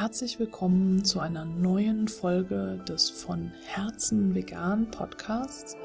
Herzlich willkommen zu einer neuen Folge des von Herzen vegan Podcasts,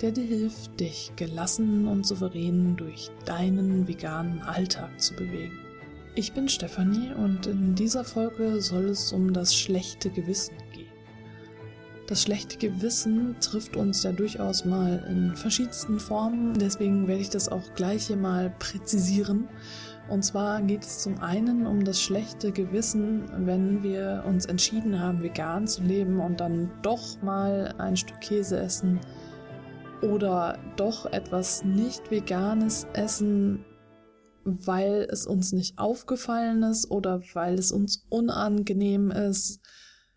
der dir hilft, dich gelassen und souverän durch deinen veganen Alltag zu bewegen. Ich bin Stefanie und in dieser Folge soll es um das schlechte Gewissen gehen. Das schlechte Gewissen trifft uns ja durchaus mal in verschiedensten Formen, deswegen werde ich das auch gleich hier mal präzisieren und zwar geht es zum einen um das schlechte Gewissen, wenn wir uns entschieden haben, vegan zu leben und dann doch mal ein Stück Käse essen oder doch etwas nicht veganes essen, weil es uns nicht aufgefallen ist oder weil es uns unangenehm ist,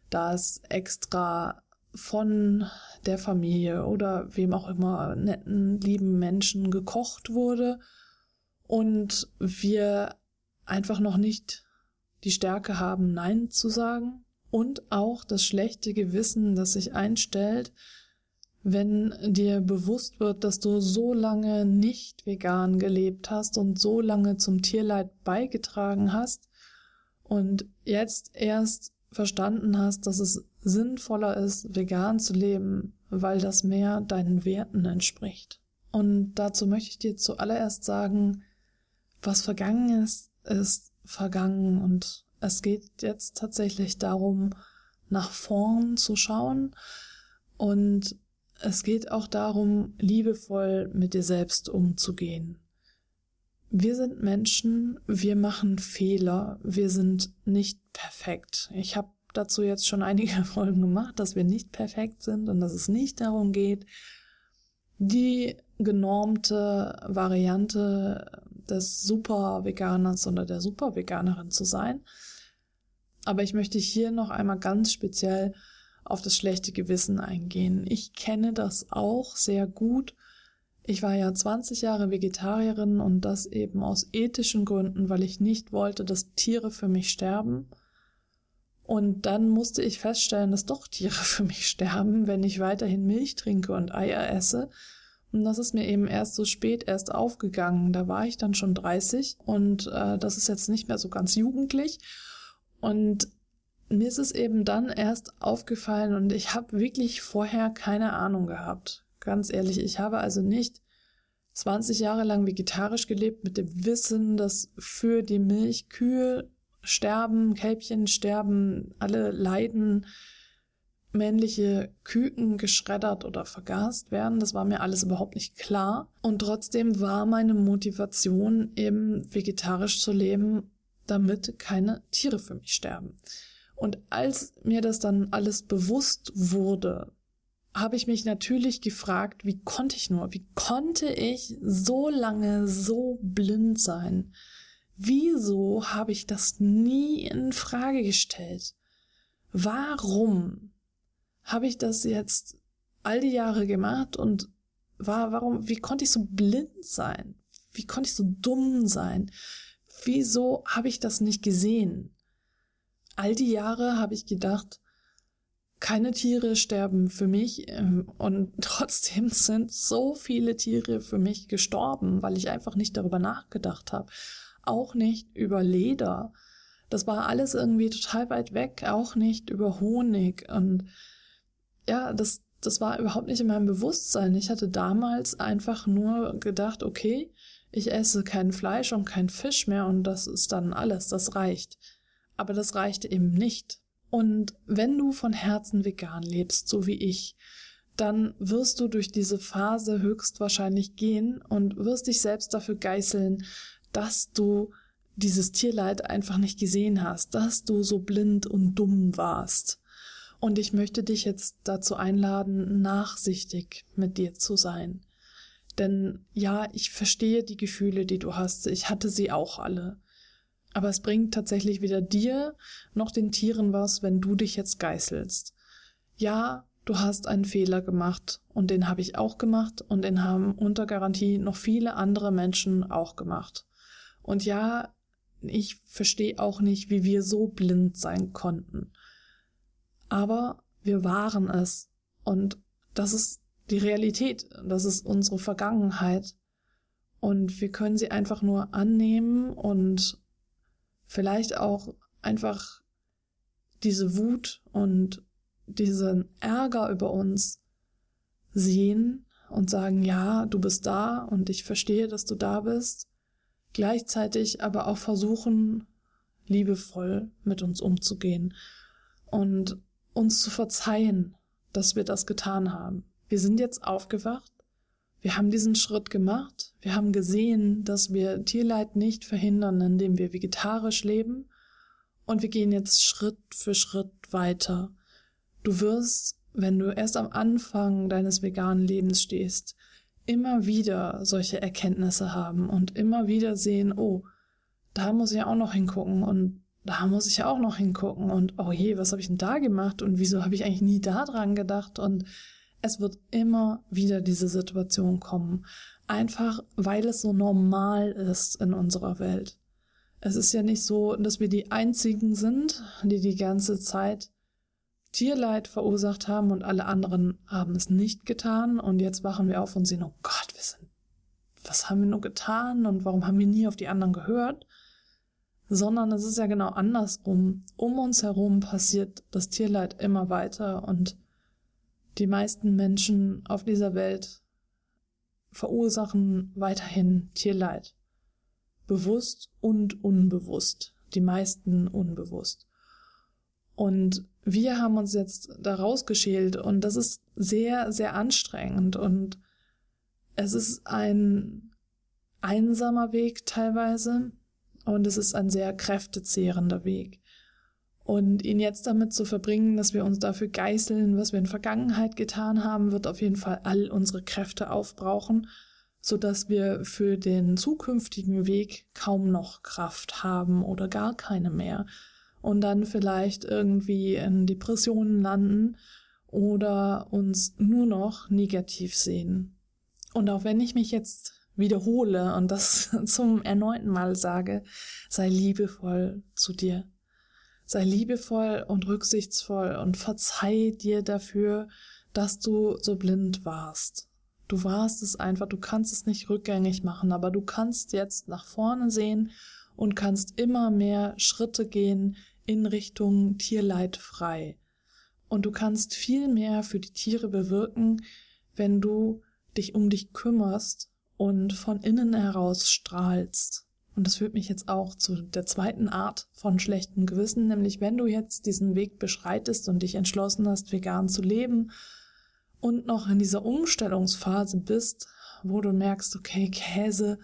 da es extra von der Familie oder wem auch immer netten, lieben Menschen gekocht wurde und wir einfach noch nicht die Stärke haben, Nein zu sagen und auch das schlechte Gewissen, das sich einstellt, wenn dir bewusst wird, dass du so lange nicht vegan gelebt hast und so lange zum Tierleid beigetragen hast und jetzt erst verstanden hast, dass es sinnvoller ist, vegan zu leben, weil das mehr deinen Werten entspricht. Und dazu möchte ich dir zuallererst sagen, was vergangen ist, ist vergangen und es geht jetzt tatsächlich darum, nach vorn zu schauen und es geht auch darum, liebevoll mit dir selbst umzugehen. Wir sind Menschen, wir machen Fehler, wir sind nicht perfekt. Ich habe dazu jetzt schon einige Folgen gemacht, dass wir nicht perfekt sind und dass es nicht darum geht, die genormte Variante des Super-Veganers oder der Super-Veganerin zu sein. Aber ich möchte hier noch einmal ganz speziell auf das schlechte Gewissen eingehen. Ich kenne das auch sehr gut. Ich war ja 20 Jahre Vegetarierin und das eben aus ethischen Gründen, weil ich nicht wollte, dass Tiere für mich sterben. Und dann musste ich feststellen, dass doch Tiere für mich sterben, wenn ich weiterhin Milch trinke und Eier esse und das ist mir eben erst so spät erst aufgegangen. Da war ich dann schon 30 und äh, das ist jetzt nicht mehr so ganz jugendlich. Und mir ist es eben dann erst aufgefallen und ich habe wirklich vorher keine Ahnung gehabt. Ganz ehrlich, ich habe also nicht 20 Jahre lang vegetarisch gelebt mit dem Wissen, dass für die Milch Kühe sterben, Kälbchen sterben, alle leiden, männliche Küken geschreddert oder vergast werden. Das war mir alles überhaupt nicht klar. Und trotzdem war meine Motivation, eben vegetarisch zu leben, damit keine Tiere für mich sterben. Und als mir das dann alles bewusst wurde, habe ich mich natürlich gefragt, wie konnte ich nur, wie konnte ich so lange so blind sein? Wieso habe ich das nie in Frage gestellt? Warum habe ich das jetzt all die Jahre gemacht und war, warum, wie konnte ich so blind sein? Wie konnte ich so dumm sein? Wieso habe ich das nicht gesehen? All die Jahre habe ich gedacht, keine Tiere sterben für mich ähm, und trotzdem sind so viele Tiere für mich gestorben, weil ich einfach nicht darüber nachgedacht habe. Auch nicht über Leder. Das war alles irgendwie total weit weg, auch nicht über Honig und ja, das, das war überhaupt nicht in meinem Bewusstsein. Ich hatte damals einfach nur gedacht, okay, ich esse kein Fleisch und kein Fisch mehr und das ist dann alles, das reicht. Aber das reichte eben nicht. Und wenn du von Herzen vegan lebst, so wie ich, dann wirst du durch diese Phase höchstwahrscheinlich gehen und wirst dich selbst dafür geißeln, dass du dieses Tierleid einfach nicht gesehen hast, dass du so blind und dumm warst. Und ich möchte dich jetzt dazu einladen, nachsichtig mit dir zu sein. Denn ja, ich verstehe die Gefühle, die du hast. Ich hatte sie auch alle. Aber es bringt tatsächlich weder dir noch den Tieren was, wenn du dich jetzt geißelst. Ja, du hast einen Fehler gemacht und den habe ich auch gemacht und den haben unter Garantie noch viele andere Menschen auch gemacht. Und ja, ich verstehe auch nicht, wie wir so blind sein konnten aber wir waren es. Und das ist die Realität, das ist unsere Vergangenheit. Und wir können sie einfach nur annehmen und vielleicht auch einfach diese Wut und diesen Ärger über uns sehen und sagen, ja, du bist da und ich verstehe, dass du da bist, gleichzeitig aber auch versuchen, liebevoll mit uns umzugehen und uns zu verzeihen, dass wir das getan haben. Wir sind jetzt aufgewacht, wir haben diesen Schritt gemacht, wir haben gesehen, dass wir Tierleid nicht verhindern, indem wir vegetarisch leben, und wir gehen jetzt Schritt für Schritt weiter. Du wirst, wenn du erst am Anfang deines veganen Lebens stehst, immer wieder solche Erkenntnisse haben und immer wieder sehen, oh, da muss ich auch noch hingucken und da muss ich auch noch hingucken und oh je, was habe ich denn da gemacht und wieso habe ich eigentlich nie da dran gedacht und es wird immer wieder diese Situation kommen, einfach weil es so normal ist in unserer Welt. Es ist ja nicht so, dass wir die einzigen sind, die die ganze Zeit Tierleid verursacht haben und alle anderen haben es nicht getan und jetzt wachen wir auf und sehen, oh Gott, wir sind, was haben wir nur getan und warum haben wir nie auf die anderen gehört? Sondern es ist ja genau andersrum. Um uns herum passiert das Tierleid immer weiter und die meisten Menschen auf dieser Welt verursachen weiterhin Tierleid. Bewusst und unbewusst. Die meisten unbewusst. Und wir haben uns jetzt da rausgeschält und das ist sehr, sehr anstrengend und es ist ein einsamer Weg teilweise und es ist ein sehr kräftezehrender Weg. Und ihn jetzt damit zu verbringen, dass wir uns dafür geißeln, was wir in Vergangenheit getan haben, wird auf jeden Fall all unsere Kräfte aufbrauchen, so dass wir für den zukünftigen Weg kaum noch Kraft haben oder gar keine mehr und dann vielleicht irgendwie in Depressionen landen oder uns nur noch negativ sehen. Und auch wenn ich mich jetzt wiederhole und das zum erneuten Mal sage, sei liebevoll zu dir. Sei liebevoll und rücksichtsvoll und verzeih dir dafür, dass du so blind warst. Du warst es einfach, du kannst es nicht rückgängig machen, aber du kannst jetzt nach vorne sehen und kannst immer mehr Schritte gehen in Richtung Tierleid frei. Und du kannst viel mehr für die Tiere bewirken, wenn du dich um dich kümmerst und von innen heraus strahlst. Und das führt mich jetzt auch zu der zweiten Art von schlechtem Gewissen, nämlich wenn du jetzt diesen Weg beschreitest und dich entschlossen hast, vegan zu leben und noch in dieser Umstellungsphase bist, wo du merkst, okay, Käse,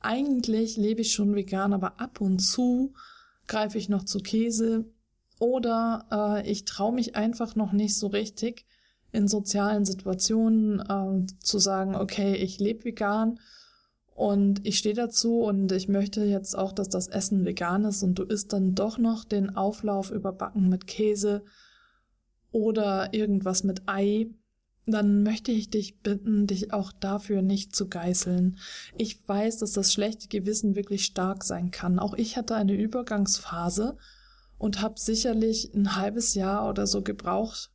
eigentlich lebe ich schon vegan, aber ab und zu greife ich noch zu Käse oder äh, ich traue mich einfach noch nicht so richtig in sozialen Situationen äh, zu sagen, okay, ich lebe vegan und ich stehe dazu und ich möchte jetzt auch, dass das Essen vegan ist und du isst dann doch noch den Auflauf überbacken mit Käse oder irgendwas mit Ei, dann möchte ich dich bitten, dich auch dafür nicht zu geißeln. Ich weiß, dass das schlechte Gewissen wirklich stark sein kann. Auch ich hatte eine Übergangsphase und habe sicherlich ein halbes Jahr oder so gebraucht,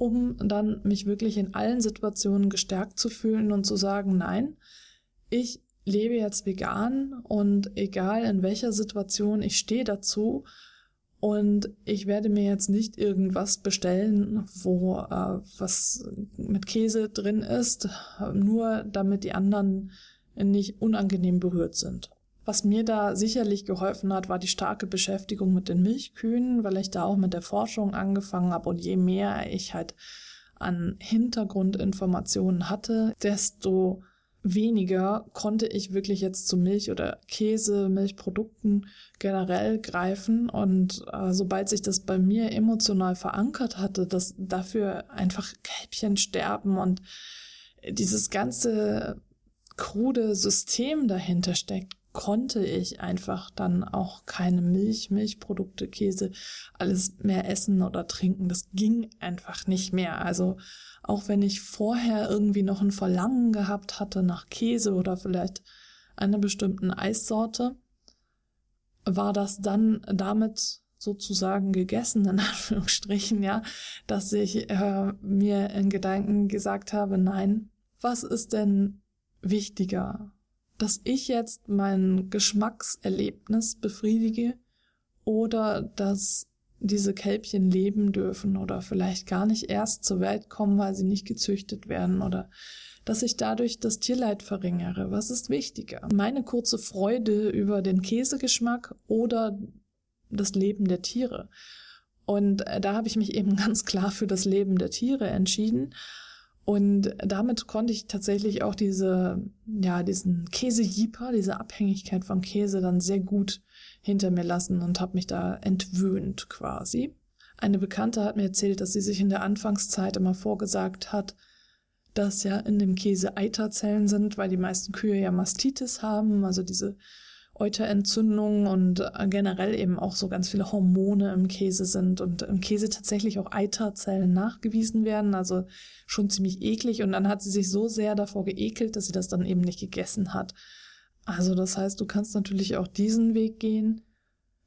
um dann mich wirklich in allen Situationen gestärkt zu fühlen und zu sagen, nein, ich lebe jetzt vegan und egal in welcher Situation ich stehe dazu und ich werde mir jetzt nicht irgendwas bestellen, wo äh, was mit Käse drin ist, nur damit die anderen nicht unangenehm berührt sind. Was mir da sicherlich geholfen hat, war die starke Beschäftigung mit den Milchkühen, weil ich da auch mit der Forschung angefangen habe und je mehr ich halt an Hintergrundinformationen hatte, desto weniger konnte ich wirklich jetzt zu Milch oder Käse, Milchprodukten generell greifen. Und äh, sobald sich das bei mir emotional verankert hatte, dass dafür einfach Kälbchen sterben und dieses ganze krude System dahinter steckt, konnte ich einfach dann auch keine Milch, Milchprodukte, Käse, alles mehr essen oder trinken. Das ging einfach nicht mehr. Also auch wenn ich vorher irgendwie noch ein Verlangen gehabt hatte nach Käse oder vielleicht einer bestimmten Eissorte, war das dann damit sozusagen gegessen, in Anführungsstrichen, ja, dass ich äh, mir in Gedanken gesagt habe, nein, was ist denn wichtiger? Dass ich jetzt mein Geschmackserlebnis befriedige oder dass diese Kälbchen leben dürfen oder vielleicht gar nicht erst zur Welt kommen, weil sie nicht gezüchtet werden oder dass ich dadurch das Tierleid verringere. Was ist wichtiger? Meine kurze Freude über den Käsegeschmack oder das Leben der Tiere? Und äh, da habe ich mich eben ganz klar für das Leben der Tiere entschieden. Und damit konnte ich tatsächlich auch diese, ja, diesen Käsejieper, diese Abhängigkeit von Käse dann sehr gut hinter mir lassen und habe mich da entwöhnt quasi. Eine Bekannte hat mir erzählt, dass sie sich in der Anfangszeit immer vorgesagt hat, dass ja in dem Käse Eiterzellen sind, weil die meisten Kühe ja Mastitis haben, also diese Euterentzündung und generell eben auch so ganz viele Hormone im Käse sind und im Käse tatsächlich auch Eiterzellen nachgewiesen werden, also schon ziemlich eklig und dann hat sie sich so sehr davor geekelt, dass sie das dann eben nicht gegessen hat. Also das heißt, du kannst natürlich auch diesen Weg gehen.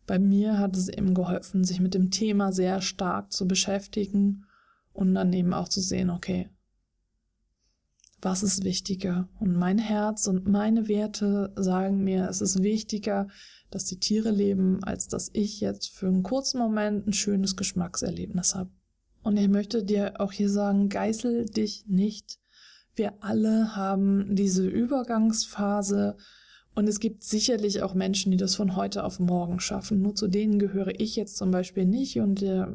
Bei mir hat es eben geholfen, sich mit dem Thema sehr stark zu beschäftigen und dann eben auch zu sehen, okay, was ist wichtiger? Und mein Herz und meine Werte sagen mir, es ist wichtiger, dass die Tiere leben, als dass ich jetzt für einen kurzen Moment ein schönes Geschmackserlebnis habe. Und ich möchte dir auch hier sagen, geißel dich nicht. Wir alle haben diese Übergangsphase und es gibt sicherlich auch Menschen, die das von heute auf morgen schaffen. Nur zu denen gehöre ich jetzt zum Beispiel nicht und äh,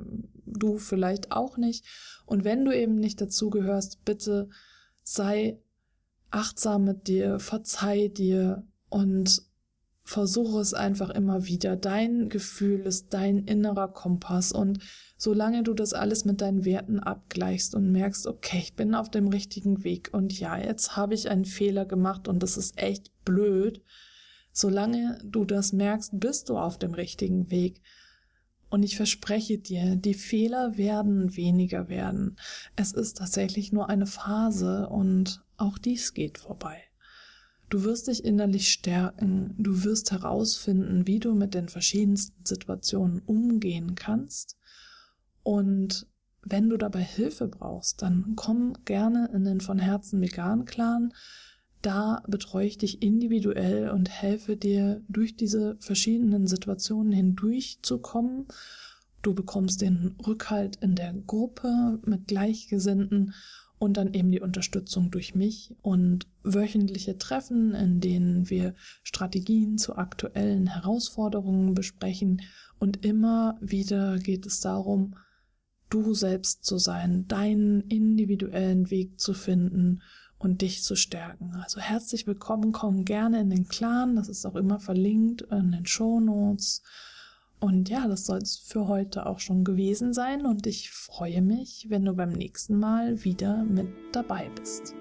du vielleicht auch nicht. Und wenn du eben nicht dazu gehörst, bitte sei achtsam mit dir, verzeih dir und versuche es einfach immer wieder. Dein Gefühl ist dein innerer Kompass und solange du das alles mit deinen Werten abgleichst und merkst, okay, ich bin auf dem richtigen Weg und ja, jetzt habe ich einen Fehler gemacht und das ist echt blöd, solange du das merkst, bist du auf dem richtigen Weg. Und ich verspreche dir, die Fehler werden weniger werden. Es ist tatsächlich nur eine Phase und auch dies geht vorbei. Du wirst dich innerlich stärken, du wirst herausfinden, wie du mit den verschiedensten Situationen umgehen kannst. Und wenn du dabei Hilfe brauchst, dann komm gerne in den von Herzen vegan Clan. Da betreue ich dich individuell und helfe dir, durch diese verschiedenen Situationen hindurchzukommen. Du bekommst den Rückhalt in der Gruppe mit Gleichgesinnten und dann eben die Unterstützung durch mich und wöchentliche Treffen, in denen wir Strategien zu aktuellen Herausforderungen besprechen. Und immer wieder geht es darum, du selbst zu sein, deinen individuellen Weg zu finden und dich zu stärken. Also herzlich willkommen, komm gerne in den Clan, das ist auch immer verlinkt in den Show Notes. Und ja, das soll es für heute auch schon gewesen sein und ich freue mich, wenn du beim nächsten Mal wieder mit dabei bist.